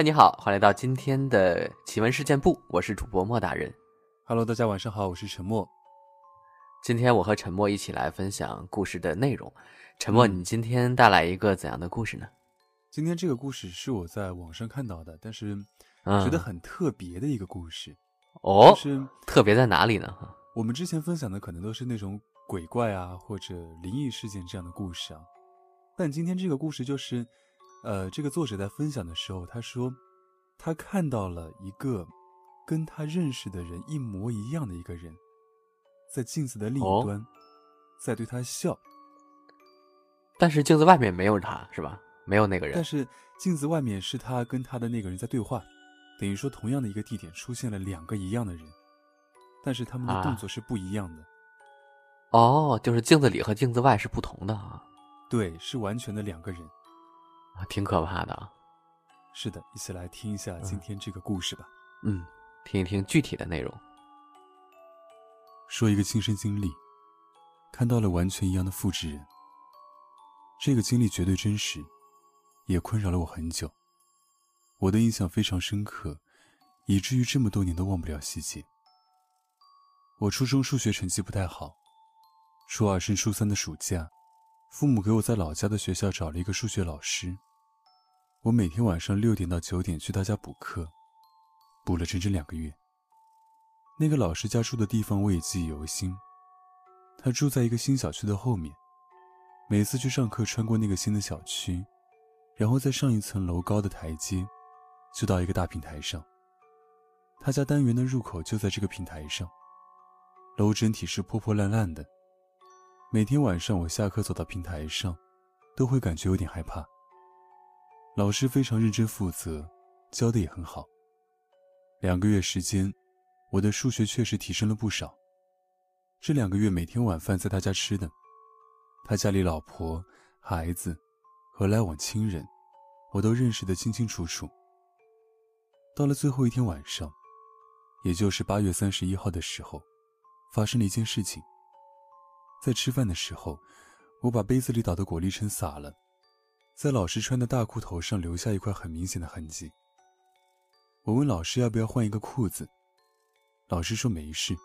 嗨，你好，欢迎来到今天的奇闻事件部，我是主播莫大人。Hello，大家晚上好，我是沉默。今天我和沉默一起来分享故事的内容。沉默，嗯你今天带来一个怎样的故事呢？今天这个故事是我在网上看到的，但是嗯觉得很特别的一个故事，哦就，是特别在哪里呢？我们之前分享的可能都是那种鬼怪啊或者灵异事件这样的故事啊，但今天这个故事就是，呃，这个作者在分享的时候，他说他看到了一个跟他认识的人一模一样的一个人，在镜子的另哦一端，在对他笑。但是镜子外面没有他，是吧？没有那个人但。是镜子外面是他跟他的那个人在对话，等于说同样的一个地点出现了两个一样的人，但是他们的啊动作是不一样的，哦，就是镜子里和镜子外是不同的啊，对，是完全的两个人。啊挺可怕的啊。是的，一起来听一下今天这个故事吧。嗯，听一听具体的内容。说一个亲身经历，看到了完全一样的复制人。这个经历绝对真实，也困扰了我很久。我的印象非常深刻，以至于这么多年都忘不了细节。我初中数学成绩不太好，初二升初三的暑假，父母给我在老家的学校找了一个数学老师。我每天晚上六点到九点去他家补课，补了整整两个月。那个老师家住的地方我也记忆犹新，他住在一个新小区的后面。每次去上课，穿过那个新的小区，然后再上一层楼高的台阶，就到一个大平台上。他家单元的入口就在这个平台上，楼整体是破破烂烂的。每天晚上我下课走到平台上，都会感觉有点害怕。老师非常认真负责，教的也很好。两个月时间，我的数学确实提升了不少。这两个月每天晚饭在他家吃的，他家里老婆、孩子和来往亲人，我都认识得清清楚楚。到了最后一天晚上，也就是八月三十一号的时候，发生了一件事情。在吃饭的时候，我把杯子里倒的果粒橙洒了，在老师穿的大裤头上留下一块很明显的痕迹。我问老师要不要换一个裤子，老师说没事，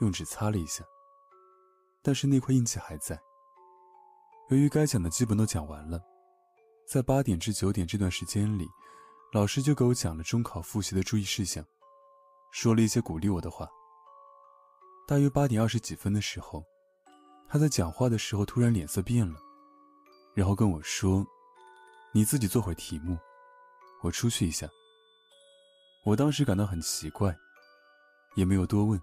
用纸擦了一下，但是那块印记还在。由于该讲的基本都讲完了，在八点至九点这段时间里，老师就给我讲了中考复习的注意事项，说了一些鼓励我的话。大约八点二十几分的时候，他在讲话的时候突然脸色变了，然后跟我说：“你自己做会题目，我出去一下。”我当时感到很奇怪，也没有多问。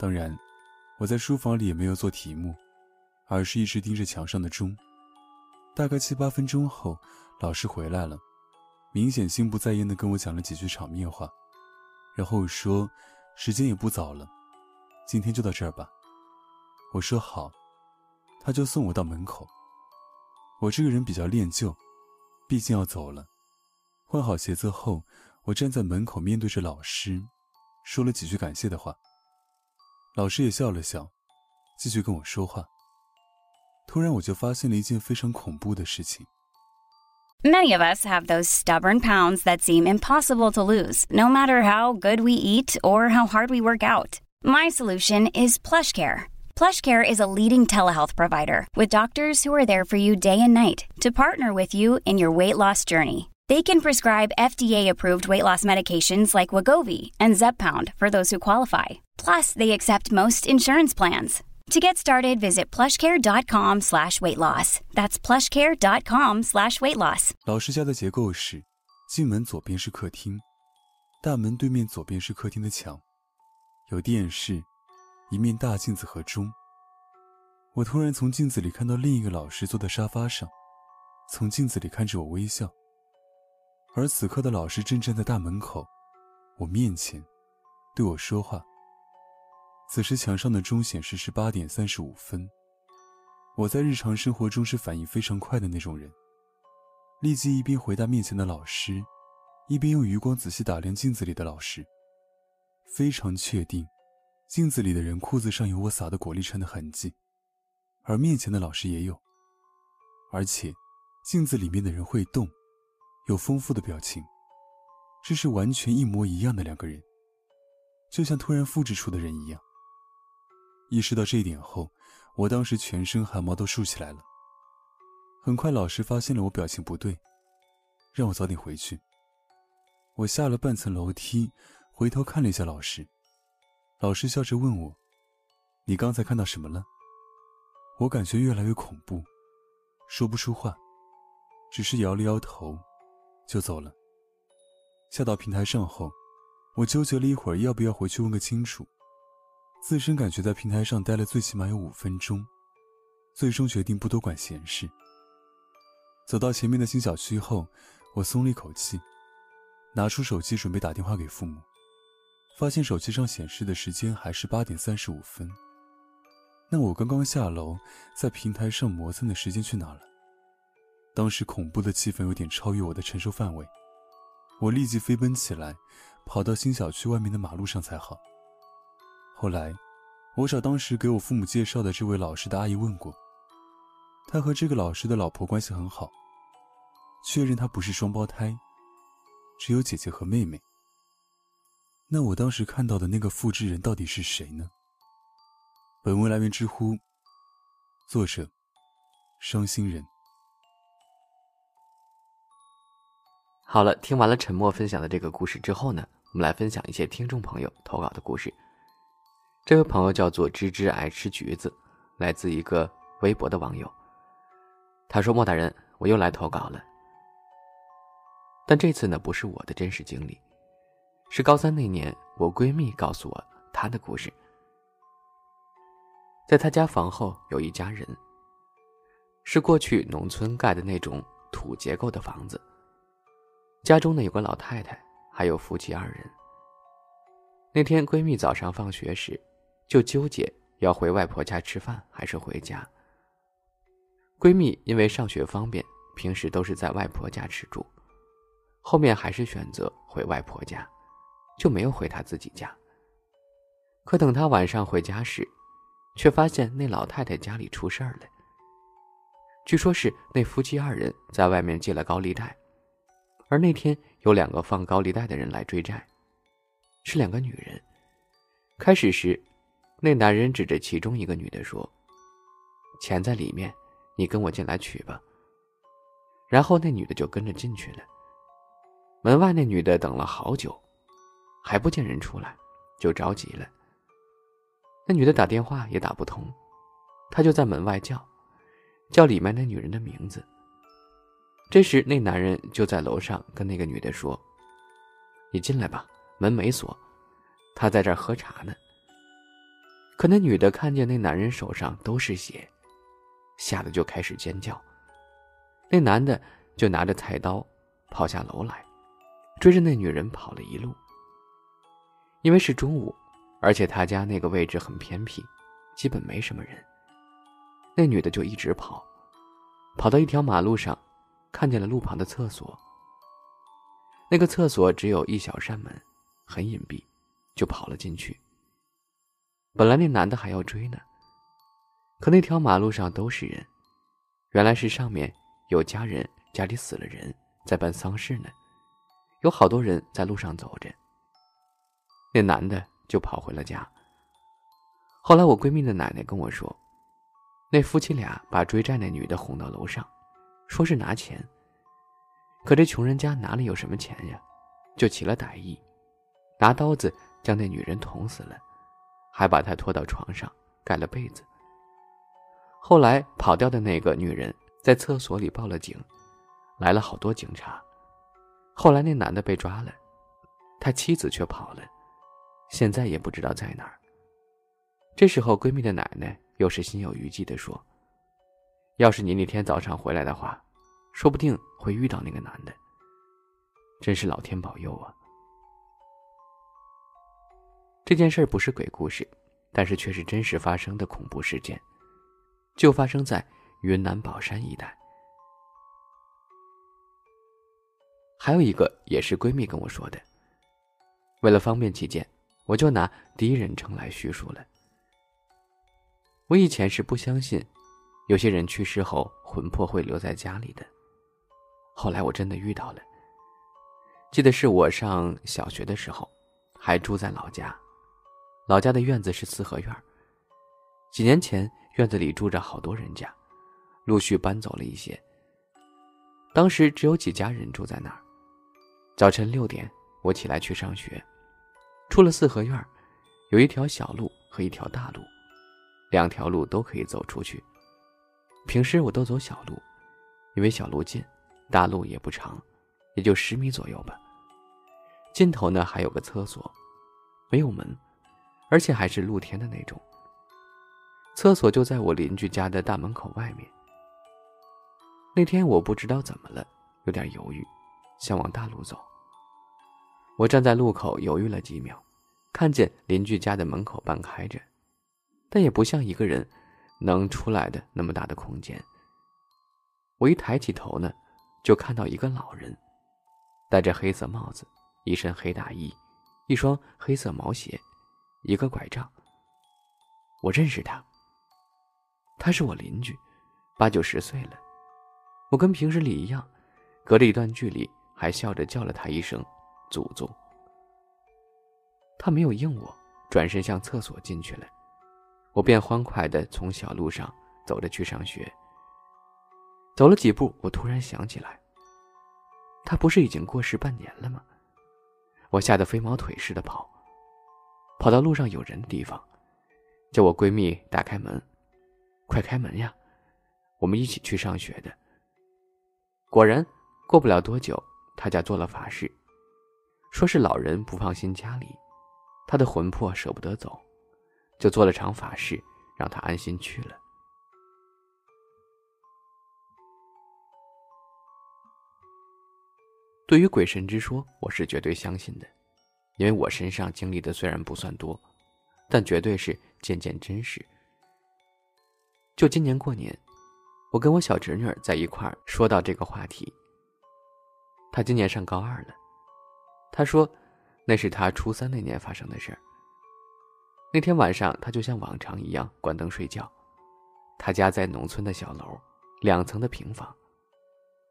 当然，我在书房里也没有做题目，而是一直盯着墙上的钟。大概七八分钟后，老师回来了，明显心不在焉地跟我讲了几句场面话，然后说：“时间也不早了，今天就到这儿吧。”我说好，他就送我到门口。我这个人比较恋旧，毕竟要走了。换好鞋子后，我站在门口面对着老师，说了几句感谢的话。老师也笑了笑，继续跟我说话。突然，我就发现了一件非常恐怖的事情。Many of us have those stubborn pounds that seem impossible to lose, no matter how good we eat or how hard we work out. My solution is PlushCare. PlushCare is a leading telehealth provider with doctors who are there for you day and night to partner with you in your weight loss journey. They can prescribe FDA-approved weight loss medications like Wagovi and Zepbound for those who qualify. Plus, they accept most insurance plans. To get started, visit plushcare.com slash weight loss. That's plushcare.com slash weight loss. 老师家的结构是：进门左边是客厅，大门对面左边是客厅的墙，有电视， 一面大镜子和钟。我突然从镜子里看到另一个老师坐在沙发上，从镜子里看着我微笑。而此刻的老师正站在大门口，我面前，对我说话。此时墙上的钟显示是八点三十五分。我在日常生活中是反应非常快的那种人，立即一边回答面前的老师，一边用余光仔细打量镜子里的老师。非常确定，镜子里的人裤子上有我撒的果粒橙的痕迹，而面前的老师也有。而且，镜子里面的人会动，有丰富的表情，这是完全一模一样的两个人，就像突然复制出的人一样。意识到这一点后，我当时全身汗毛都竖起来了。很快，老师发现了我表情不对，让我早点回去。我下了半层楼梯，回头看了一下老师，老师笑着问我：“你刚才看到什么了？”我感觉越来越恐怖，说不出话，只是摇了摇头，就走了。下到平台上后，我纠结了一会儿，要不要回去问个清楚。自身感觉在平台上待了最起码有五分钟，最终决定不多管闲事。走到前面的新小区后，我松了一口气，拿出手机准备打电话给父母，发现手机上显示的时间还是八点三十五分。那我刚刚下楼在平台上磨蹭的时间去哪了？当时恐怖的气氛有点超越我的承受范围，我立即飞奔起来，跑到新小区外面的马路上才好。后来，我找当时给我父母介绍的这位老师的阿姨问过，她和这个老师的老婆关系很好，确认她不是双胞胎，只有姐姐和妹妹。那我当时看到的那个复制人到底是谁呢？本文来源知乎，作者：伤心人。好了，听完了沉默分享的这个故事之后呢，我们来分享一些听众朋友投稿的故事。这位朋友叫做芝芝爱吃橘子，来自一个微博的网友。他说：“莫大人，我又来投稿了。但这次呢，不是我的真实经历，是高三那年我闺蜜告诉我她的故事。在她家房后有一家人，是过去农村盖的那种土结构的房子。家中呢有个老太太，还有夫妻二人。那天闺蜜早上放学时。”就纠结要回外婆家吃饭还是回家。闺蜜因为上学方便，平时都是在外婆家吃住，后面还是选择回外婆家，就没有回他自己家。可等他晚上回家时，却发现那老太太家里出事儿了。据说是那夫妻二人在外面借了高利贷，而那天有两个放高利贷的人来追债，是两个女人。开始时。那男人指着其中一个女的说：“钱在里面，你跟我进来取吧。”然后那女的就跟着进去了。门外那女的等了好久，还不见人出来，就着急了。那女的打电话也打不通，她就在门外叫，叫里面那女人的名字。这时那男人就在楼上跟那个女的说：“你进来吧，门没锁，他在这儿喝茶呢。”可那女的看见那男人手上都是血，吓得就开始尖叫。那男的就拿着菜刀跑下楼来，追着那女人跑了一路。因为是中午，而且他家那个位置很偏僻，基本没什么人。那女的就一直跑，跑到一条马路上，看见了路旁的厕所。那个厕所只有一小扇门，很隐蔽，就跑了进去。本来那男的还要追呢，可那条马路上都是人，原来是上面有家人家里死了人，在办丧事呢，有好多人在路上走着。那男的就跑回了家。后来我闺蜜的奶奶跟我说，那夫妻俩把追债那女的哄到楼上，说是拿钱。可这穷人家哪里有什么钱呀，就起了歹意，拿刀子将那女人捅死了。还把她拖到床上，盖了被子。后来跑掉的那个女人在厕所里报了警，来了好多警察。后来那男的被抓了，他妻子却跑了，现在也不知道在哪儿。这时候闺蜜的奶奶又是心有余悸的说：“要是你那天早上回来的话，说不定会遇到那个男的。真是老天保佑啊！”这件事不是鬼故事，但是却是真实发生的恐怖事件，就发生在云南保山一带。还有一个也是闺蜜跟我说的，为了方便起见，我就拿第一人称来叙述了。我以前是不相信，有些人去世后魂魄会留在家里的，后来我真的遇到了，记得是我上小学的时候，还住在老家。老家的院子是四合院。几年前，院子里住着好多人家，陆续搬走了一些。当时只有几家人住在那儿。早晨六点，我起来去上学，出了四合院，有一条小路和一条大路，两条路都可以走出去。平时我都走小路，因为小路近，大路也不长，也就十米左右吧。尽头呢还有个厕所，没有门，而且还是露天的那种。厕所就在我邻居家的大门口外面。那天我不知道怎么了，有点犹豫，想往大路走。我站在路口犹豫了几秒，看见邻居家的门口半开着，但也不像一个人能出来的那么大的空间。我一抬起头呢，就看到一个老人，戴着黑色帽子，一身黑大衣，一双黑色毛鞋，一个拐杖。我认识他，他是我邻居，八九十岁了。我跟平时里一样，隔着一段距离，还笑着叫了他一声“祖宗”。他没有应我，转身向厕所进去了。我便欢快地从小路上走着去上学。走了几步，我突然想起来，他不是已经过世半年了吗？我吓得飞毛腿似的跑，跑到路上有人的地方，叫我闺蜜打开门，快开门呀！我们一起去上学的。果然，过不了多久，他家做了法事，说是老人不放心家里，他的魂魄舍不得走，就做了场法事，让他安心去了。对于鬼神之说，我是绝对相信的，因为我身上经历的虽然不算多，但绝对是件件真实。就今年过年。我跟我小侄女在一块儿说到这个话题。她今年上高二了，他说，那是他初三那年发生的事儿。那天晚上，他就像往常一样关灯睡觉。他家在农村的小楼，两层的平房，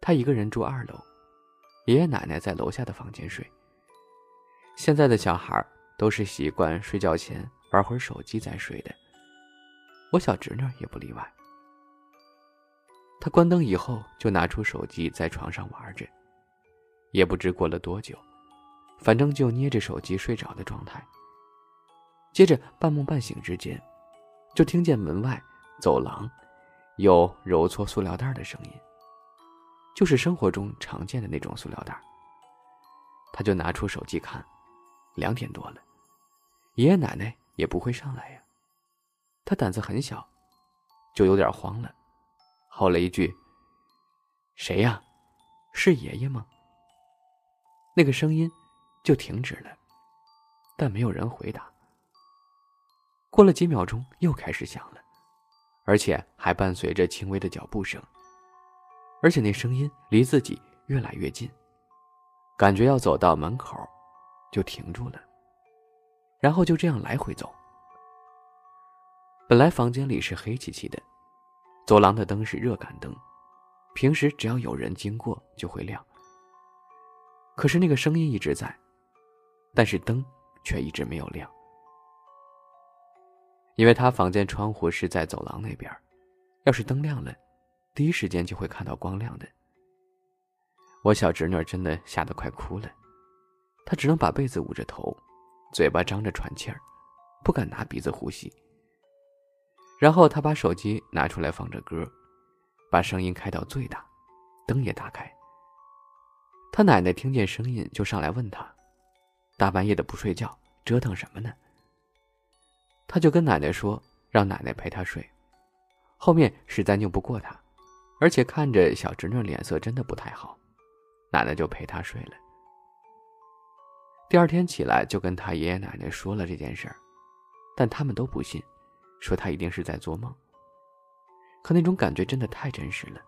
他一个人住二楼，爷爷奶奶在楼下的房间睡。现在的小孩都是习惯睡觉前玩会儿手机再睡的，我小侄女也不例外。他关灯以后，就拿出手机在床上玩着，也不知过了多久，反正就捏着手机睡着的状态。接着半梦半醒之间，就听见门外走廊有揉搓塑料袋的声音，就是生活中常见的那种塑料袋。他就拿出手机看，两点多了，爷爷奶奶也不会上来呀。他胆子很小，就有点慌了。吼了一句：“谁呀？是爷爷吗？”那个声音就停止了，但没有人回答。过了几秒钟，又开始响了，而且还伴随着轻微的脚步声，而且那声音离自己越来越近，感觉要走到门口，就停住了，然后就这样来回走。本来房间里是黑漆漆的。走廊的灯是热感灯，平时只要有人经过就会亮。可是那个声音一直在，但是灯却一直没有亮。因为他房间窗户是在走廊那边，要是灯亮了，第一时间就会看到光亮的。我小侄女真的吓得快哭了，她只能把被子捂着头，嘴巴张着喘气儿，不敢拿鼻子呼吸。然后他把手机拿出来放着歌，把声音开到最大，灯也打开。他奶奶听见声音就上来问他：“大半夜的不睡觉，折腾什么呢？”他就跟奶奶说：“让奶奶陪他睡。”后面实在拗不过他，而且看着小侄女脸色真的不太好，奶奶就陪他睡了。第二天起来就跟他爷爷奶奶说了这件事儿，但他们都不信。说他一定是在做梦，可那种感觉真的太真实了。